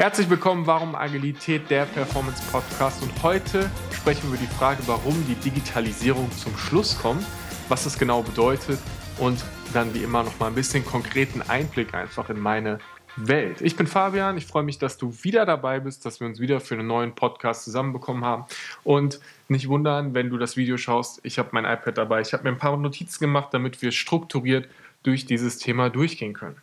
Herzlich willkommen, Warum Agilität, der Performance Podcast. Und heute sprechen wir über die Frage, warum die Digitalisierung zum Schluss kommt, was es genau bedeutet und dann wie immer noch mal ein bisschen konkreten Einblick einfach in meine Welt. Ich bin Fabian, ich freue mich, dass du wieder dabei bist, dass wir uns wieder für einen neuen Podcast zusammenbekommen haben. Und nicht wundern, wenn du das Video schaust, ich habe mein iPad dabei, ich habe mir ein paar Notizen gemacht, damit wir strukturiert durch dieses Thema durchgehen können.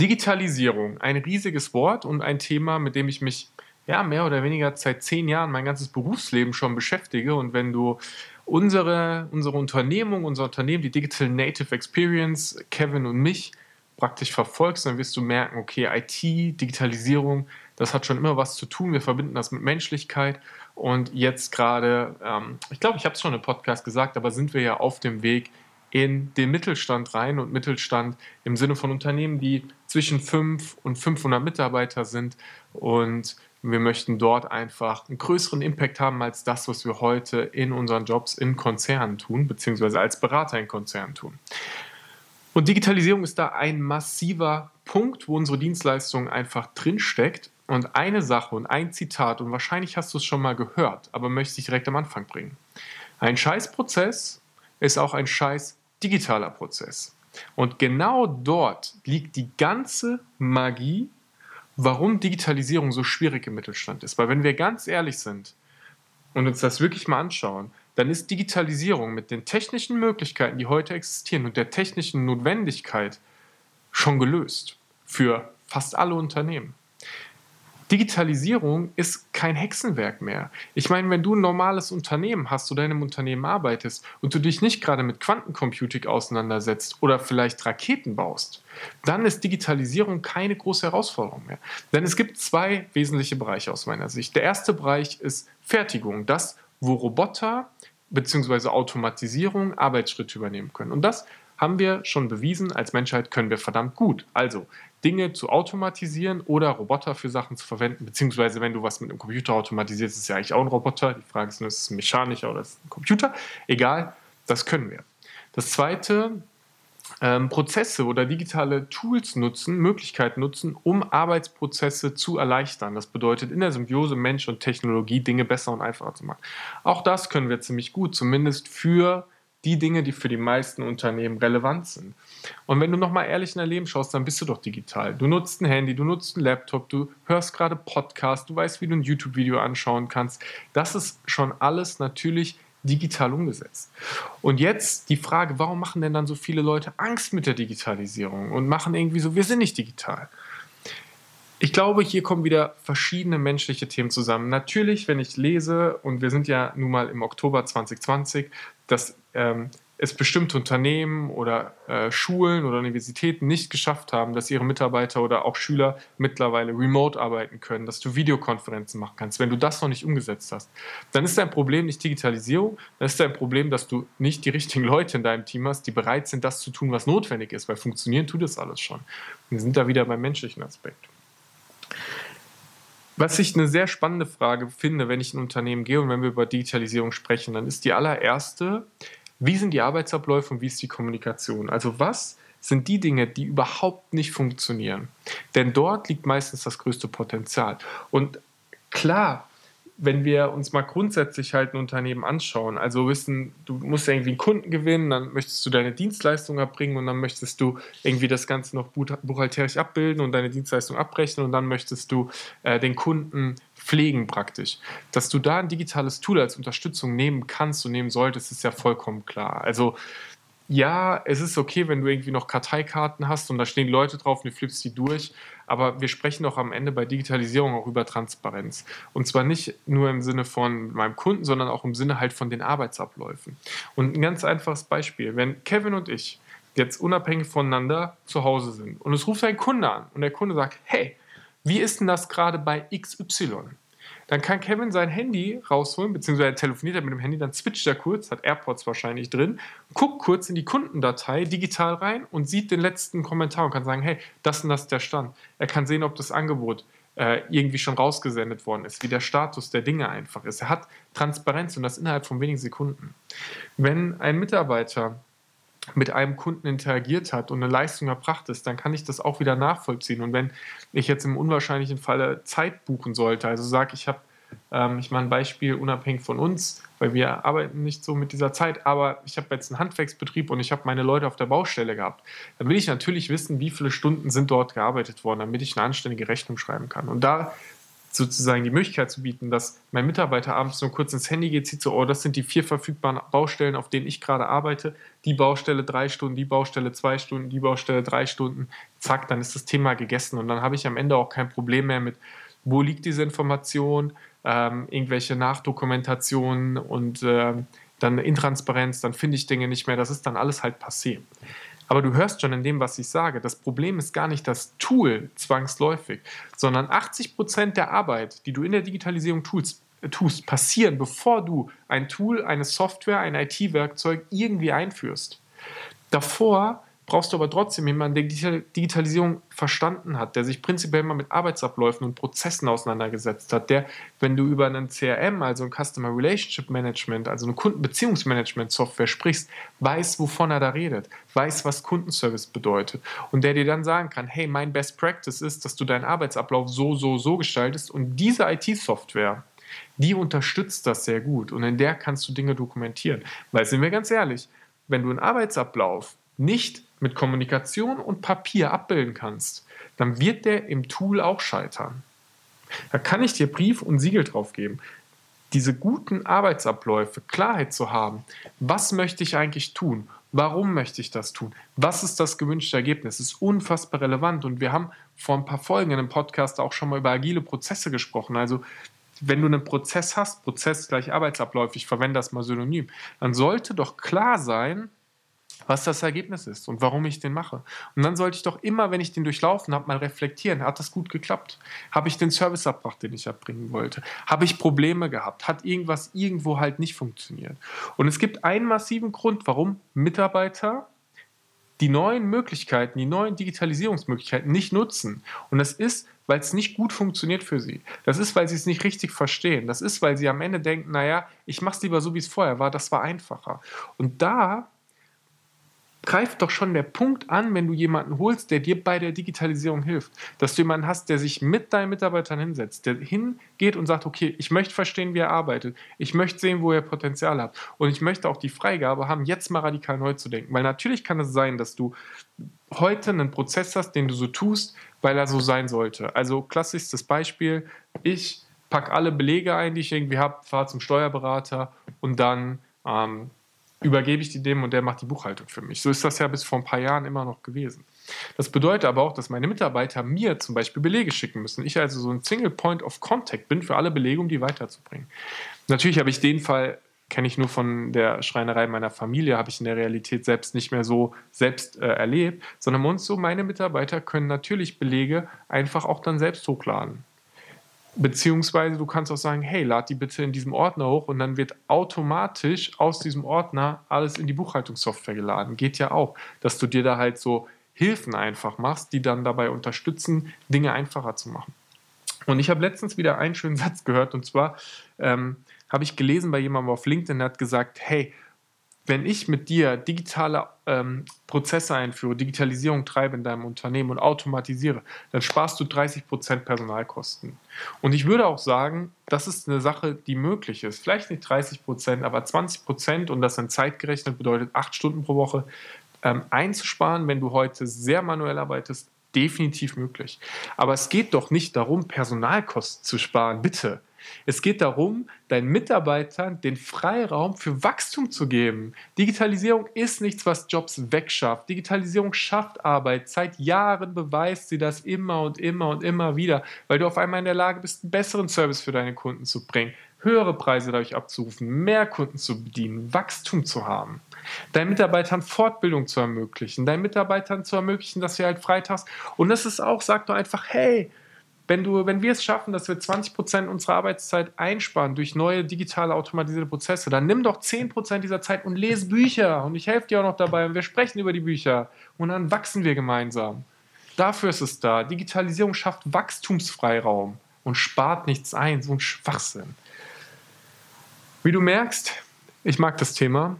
Digitalisierung, ein riesiges Wort und ein Thema, mit dem ich mich ja mehr oder weniger seit zehn Jahren mein ganzes Berufsleben schon beschäftige. Und wenn du unsere, unsere Unternehmung, unser Unternehmen, die Digital Native Experience, Kevin und mich praktisch verfolgst, dann wirst du merken, okay, IT, Digitalisierung, das hat schon immer was zu tun. Wir verbinden das mit Menschlichkeit. Und jetzt gerade, ähm, ich glaube, ich habe es schon im Podcast gesagt, aber sind wir ja auf dem Weg in den Mittelstand rein und Mittelstand im Sinne von Unternehmen, die zwischen 5 und 500 Mitarbeiter sind und wir möchten dort einfach einen größeren Impact haben als das, was wir heute in unseren Jobs in Konzernen tun, beziehungsweise als Berater in Konzernen tun. Und Digitalisierung ist da ein massiver Punkt, wo unsere Dienstleistung einfach drinsteckt. Und eine Sache und ein Zitat, und wahrscheinlich hast du es schon mal gehört, aber möchte ich direkt am Anfang bringen. Ein Scheißprozess ist auch ein scheiß digitaler Prozess. Und genau dort liegt die ganze Magie, warum Digitalisierung so schwierig im Mittelstand ist. Weil wenn wir ganz ehrlich sind und uns das wirklich mal anschauen, dann ist Digitalisierung mit den technischen Möglichkeiten, die heute existieren und der technischen Notwendigkeit schon gelöst für fast alle Unternehmen. Digitalisierung ist kein Hexenwerk mehr. Ich meine, wenn du ein normales Unternehmen hast, du deinem Unternehmen arbeitest und du dich nicht gerade mit Quantencomputing auseinandersetzt oder vielleicht Raketen baust, dann ist Digitalisierung keine große Herausforderung mehr. Denn es gibt zwei wesentliche Bereiche aus meiner Sicht. Der erste Bereich ist Fertigung, das, wo Roboter bzw. Automatisierung Arbeitsschritte übernehmen können. Und das haben wir schon bewiesen, als Menschheit können wir verdammt gut. Also Dinge zu automatisieren oder Roboter für Sachen zu verwenden, beziehungsweise wenn du was mit einem Computer automatisierst, ist es ja eigentlich auch ein Roboter. Die Frage ist nur, ist es ein mechanischer oder ist es ein Computer? Egal, das können wir. Das zweite, ähm, Prozesse oder digitale Tools nutzen, Möglichkeiten nutzen, um Arbeitsprozesse zu erleichtern. Das bedeutet in der Symbiose Mensch und Technologie Dinge besser und einfacher zu machen. Auch das können wir ziemlich gut, zumindest für die Dinge, die für die meisten Unternehmen relevant sind. Und wenn du nochmal ehrlich in dein Leben schaust, dann bist du doch digital. Du nutzt ein Handy, du nutzt einen Laptop, du hörst gerade Podcast, du weißt, wie du ein YouTube-Video anschauen kannst. Das ist schon alles natürlich digital umgesetzt. Und jetzt die Frage, warum machen denn dann so viele Leute Angst mit der Digitalisierung und machen irgendwie so, wir sind nicht digital? Ich glaube, hier kommen wieder verschiedene menschliche Themen zusammen. Natürlich, wenn ich lese, und wir sind ja nun mal im Oktober 2020, dass ähm, es bestimmte Unternehmen oder äh, Schulen oder Universitäten nicht geschafft haben, dass ihre Mitarbeiter oder auch Schüler mittlerweile remote arbeiten können, dass du Videokonferenzen machen kannst. Wenn du das noch nicht umgesetzt hast, dann ist dein Problem nicht Digitalisierung, dann ist dein Problem, dass du nicht die richtigen Leute in deinem Team hast, die bereit sind, das zu tun, was notwendig ist, weil funktionieren tut das alles schon. Wir sind da wieder beim menschlichen Aspekt. Was ich eine sehr spannende Frage finde, wenn ich in ein Unternehmen gehe und wenn wir über Digitalisierung sprechen, dann ist die allererste, wie sind die Arbeitsabläufe und wie ist die Kommunikation? Also was sind die Dinge, die überhaupt nicht funktionieren? Denn dort liegt meistens das größte Potenzial. Und klar, wenn wir uns mal grundsätzlich halt ein Unternehmen anschauen, also wissen, du musst irgendwie einen Kunden gewinnen, dann möchtest du deine Dienstleistung erbringen und dann möchtest du irgendwie das Ganze noch buchhalterisch abbilden und deine Dienstleistung abrechnen und dann möchtest du äh, den Kunden pflegen praktisch. Dass du da ein digitales Tool als Unterstützung nehmen kannst und nehmen solltest, ist ja vollkommen klar. Also ja, es ist okay, wenn du irgendwie noch Karteikarten hast und da stehen Leute drauf und du flippst die durch, aber wir sprechen doch am Ende bei Digitalisierung auch über Transparenz. Und zwar nicht nur im Sinne von meinem Kunden, sondern auch im Sinne halt von den Arbeitsabläufen. Und ein ganz einfaches Beispiel, wenn Kevin und ich jetzt unabhängig voneinander zu Hause sind und es ruft ein Kunde an und der Kunde sagt, hey, wie ist denn das gerade bei XY? Dann kann Kevin sein Handy rausholen, beziehungsweise er telefoniert er mit dem Handy, dann switcht er kurz, hat AirPods wahrscheinlich drin, guckt kurz in die Kundendatei digital rein und sieht den letzten Kommentar und kann sagen, hey, das und das ist der Stand. Er kann sehen, ob das Angebot äh, irgendwie schon rausgesendet worden ist, wie der Status der Dinge einfach ist. Er hat Transparenz und das innerhalb von wenigen Sekunden. Wenn ein Mitarbeiter mit einem Kunden interagiert hat und eine Leistung erbracht ist, dann kann ich das auch wieder nachvollziehen. Und wenn ich jetzt im unwahrscheinlichen Falle Zeit buchen sollte, also sage ich habe, ähm, ich mache ein Beispiel unabhängig von uns, weil wir arbeiten nicht so mit dieser Zeit, aber ich habe jetzt einen Handwerksbetrieb und ich habe meine Leute auf der Baustelle gehabt, dann will ich natürlich wissen, wie viele Stunden sind dort gearbeitet worden, damit ich eine anständige Rechnung schreiben kann. Und da sozusagen die Möglichkeit zu bieten, dass mein Mitarbeiter abends nur kurz ins Handy geht, sieht so, oh, das sind die vier verfügbaren Baustellen, auf denen ich gerade arbeite. Die Baustelle drei Stunden, die Baustelle zwei Stunden, die Baustelle drei Stunden. Zack, dann ist das Thema gegessen und dann habe ich am Ende auch kein Problem mehr mit, wo liegt diese Information, ähm, irgendwelche Nachdokumentationen und äh, dann Intransparenz, dann finde ich Dinge nicht mehr. Das ist dann alles halt passé. Aber du hörst schon in dem, was ich sage, das Problem ist gar nicht das Tool zwangsläufig, sondern 80 Prozent der Arbeit, die du in der Digitalisierung tust, äh, tust, passieren, bevor du ein Tool, eine Software, ein IT-Werkzeug irgendwie einführst. Davor brauchst du aber trotzdem jemanden, der Digitalisierung verstanden hat, der sich prinzipiell mal mit Arbeitsabläufen und Prozessen auseinandergesetzt hat, der, wenn du über einen CRM, also ein Customer Relationship Management, also eine Kundenbeziehungsmanagement-Software sprichst, weiß, wovon er da redet, weiß, was Kundenservice bedeutet und der dir dann sagen kann, hey, mein Best Practice ist, dass du deinen Arbeitsablauf so, so, so gestaltest und diese IT-Software, die unterstützt das sehr gut und in der kannst du Dinge dokumentieren. Weil, sind wir ganz ehrlich, wenn du einen Arbeitsablauf nicht mit Kommunikation und Papier abbilden kannst, dann wird der im Tool auch scheitern. Da kann ich dir Brief und Siegel drauf geben. Diese guten Arbeitsabläufe, Klarheit zu haben, was möchte ich eigentlich tun? Warum möchte ich das tun? Was ist das gewünschte Ergebnis? Ist unfassbar relevant und wir haben vor ein paar Folgen in dem Podcast auch schon mal über agile Prozesse gesprochen. Also wenn du einen Prozess hast, Prozess gleich Arbeitsabläufe, ich verwende das mal synonym, dann sollte doch klar sein, was das Ergebnis ist und warum ich den mache. Und dann sollte ich doch immer, wenn ich den durchlaufen habe, mal reflektieren, hat das gut geklappt? Habe ich den Service erbracht, den ich erbringen wollte? Habe ich Probleme gehabt? Hat irgendwas irgendwo halt nicht funktioniert? Und es gibt einen massiven Grund, warum Mitarbeiter die neuen Möglichkeiten, die neuen Digitalisierungsmöglichkeiten nicht nutzen. Und das ist, weil es nicht gut funktioniert für sie. Das ist, weil sie es nicht richtig verstehen. Das ist, weil sie am Ende denken, naja, ich mache es lieber so, wie es vorher war, das war einfacher. Und da greift doch schon der Punkt an, wenn du jemanden holst, der dir bei der Digitalisierung hilft. Dass du jemanden hast, der sich mit deinen Mitarbeitern hinsetzt, der hingeht und sagt, okay, ich möchte verstehen, wie er arbeitet. Ich möchte sehen, wo er Potenzial hat. Und ich möchte auch die Freigabe haben, jetzt mal radikal neu zu denken. Weil natürlich kann es sein, dass du heute einen Prozess hast, den du so tust, weil er so sein sollte. Also klassischstes Beispiel, ich packe alle Belege ein, die ich irgendwie habe, fahre zum Steuerberater und dann ähm, übergebe ich die dem und der macht die Buchhaltung für mich. So ist das ja bis vor ein paar Jahren immer noch gewesen. Das bedeutet aber auch, dass meine Mitarbeiter mir zum Beispiel Belege schicken müssen. Ich also so ein Single Point of Contact bin für alle Belege, um die weiterzubringen. Natürlich habe ich den Fall, kenne ich nur von der Schreinerei meiner Familie, habe ich in der Realität selbst nicht mehr so selbst äh, erlebt, sondern uns so, meine Mitarbeiter können natürlich Belege einfach auch dann selbst hochladen. Beziehungsweise du kannst auch sagen, hey, lad die bitte in diesem Ordner hoch und dann wird automatisch aus diesem Ordner alles in die Buchhaltungssoftware geladen. Geht ja auch, dass du dir da halt so Hilfen einfach machst, die dann dabei unterstützen, Dinge einfacher zu machen. Und ich habe letztens wieder einen schönen Satz gehört und zwar ähm, habe ich gelesen bei jemandem auf LinkedIn, der hat gesagt, hey, wenn ich mit dir digitale ähm, Prozesse einführe, Digitalisierung treibe in deinem Unternehmen und automatisiere, dann sparst du 30% Personalkosten. Und ich würde auch sagen, das ist eine Sache, die möglich ist. Vielleicht nicht 30%, aber 20% und das dann zeitgerechnet bedeutet 8 Stunden pro Woche ähm, einzusparen, wenn du heute sehr manuell arbeitest, definitiv möglich. Aber es geht doch nicht darum, Personalkosten zu sparen, bitte. Es geht darum, deinen Mitarbeitern den Freiraum für Wachstum zu geben. Digitalisierung ist nichts, was Jobs wegschafft. Digitalisierung schafft Arbeit. Seit Jahren beweist sie das immer und immer und immer wieder, weil du auf einmal in der Lage bist, einen besseren Service für deine Kunden zu bringen, höhere Preise dadurch abzurufen, mehr Kunden zu bedienen, Wachstum zu haben. Deinen Mitarbeitern Fortbildung zu ermöglichen, deinen Mitarbeitern zu ermöglichen, dass sie halt freitags und das ist auch, sag doch einfach, hey, wenn, du, wenn wir es schaffen, dass wir 20% unserer Arbeitszeit einsparen durch neue digitale automatisierte Prozesse, dann nimm doch 10% dieser Zeit und lese Bücher und ich helfe dir auch noch dabei und wir sprechen über die Bücher und dann wachsen wir gemeinsam. Dafür ist es da. Digitalisierung schafft Wachstumsfreiraum und spart nichts ein. So ein Schwachsinn. Wie du merkst, ich mag das Thema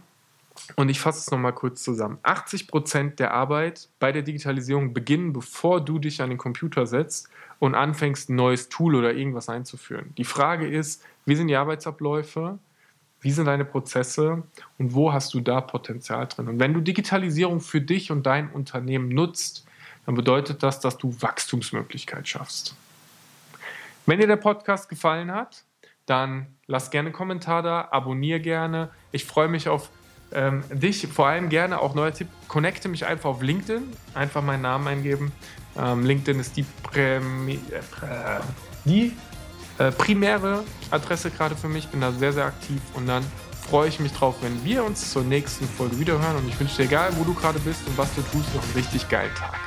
Und ich fasse es nochmal kurz zusammen. 80% der Arbeit bei der Digitalisierung beginnen, bevor du dich an den Computer setzt und anfängst, ein neues Tool oder irgendwas einzuführen. Die Frage ist, wie sind die Arbeitsabläufe? Wie sind deine Prozesse und wo hast du da Potenzial drin? Und wenn du Digitalisierung für dich und dein Unternehmen nutzt, dann bedeutet das, dass du Wachstumsmöglichkeit schaffst. Wenn dir der Podcast gefallen hat, dann lass gerne einen Kommentar da, abonniere gerne. Ich freue mich auf ähm, dich, vor allem gerne auch neuer Tipp, connecte mich einfach auf LinkedIn, einfach meinen Namen eingeben. Ähm, LinkedIn ist die, Prämi äh, die äh, primäre Adresse gerade für mich, bin da sehr, sehr aktiv und dann freue ich mich drauf, wenn wir uns zur nächsten Folge wiederhören und ich wünsche dir, egal wo du gerade bist und was du tust, noch einen richtig geilen Tag.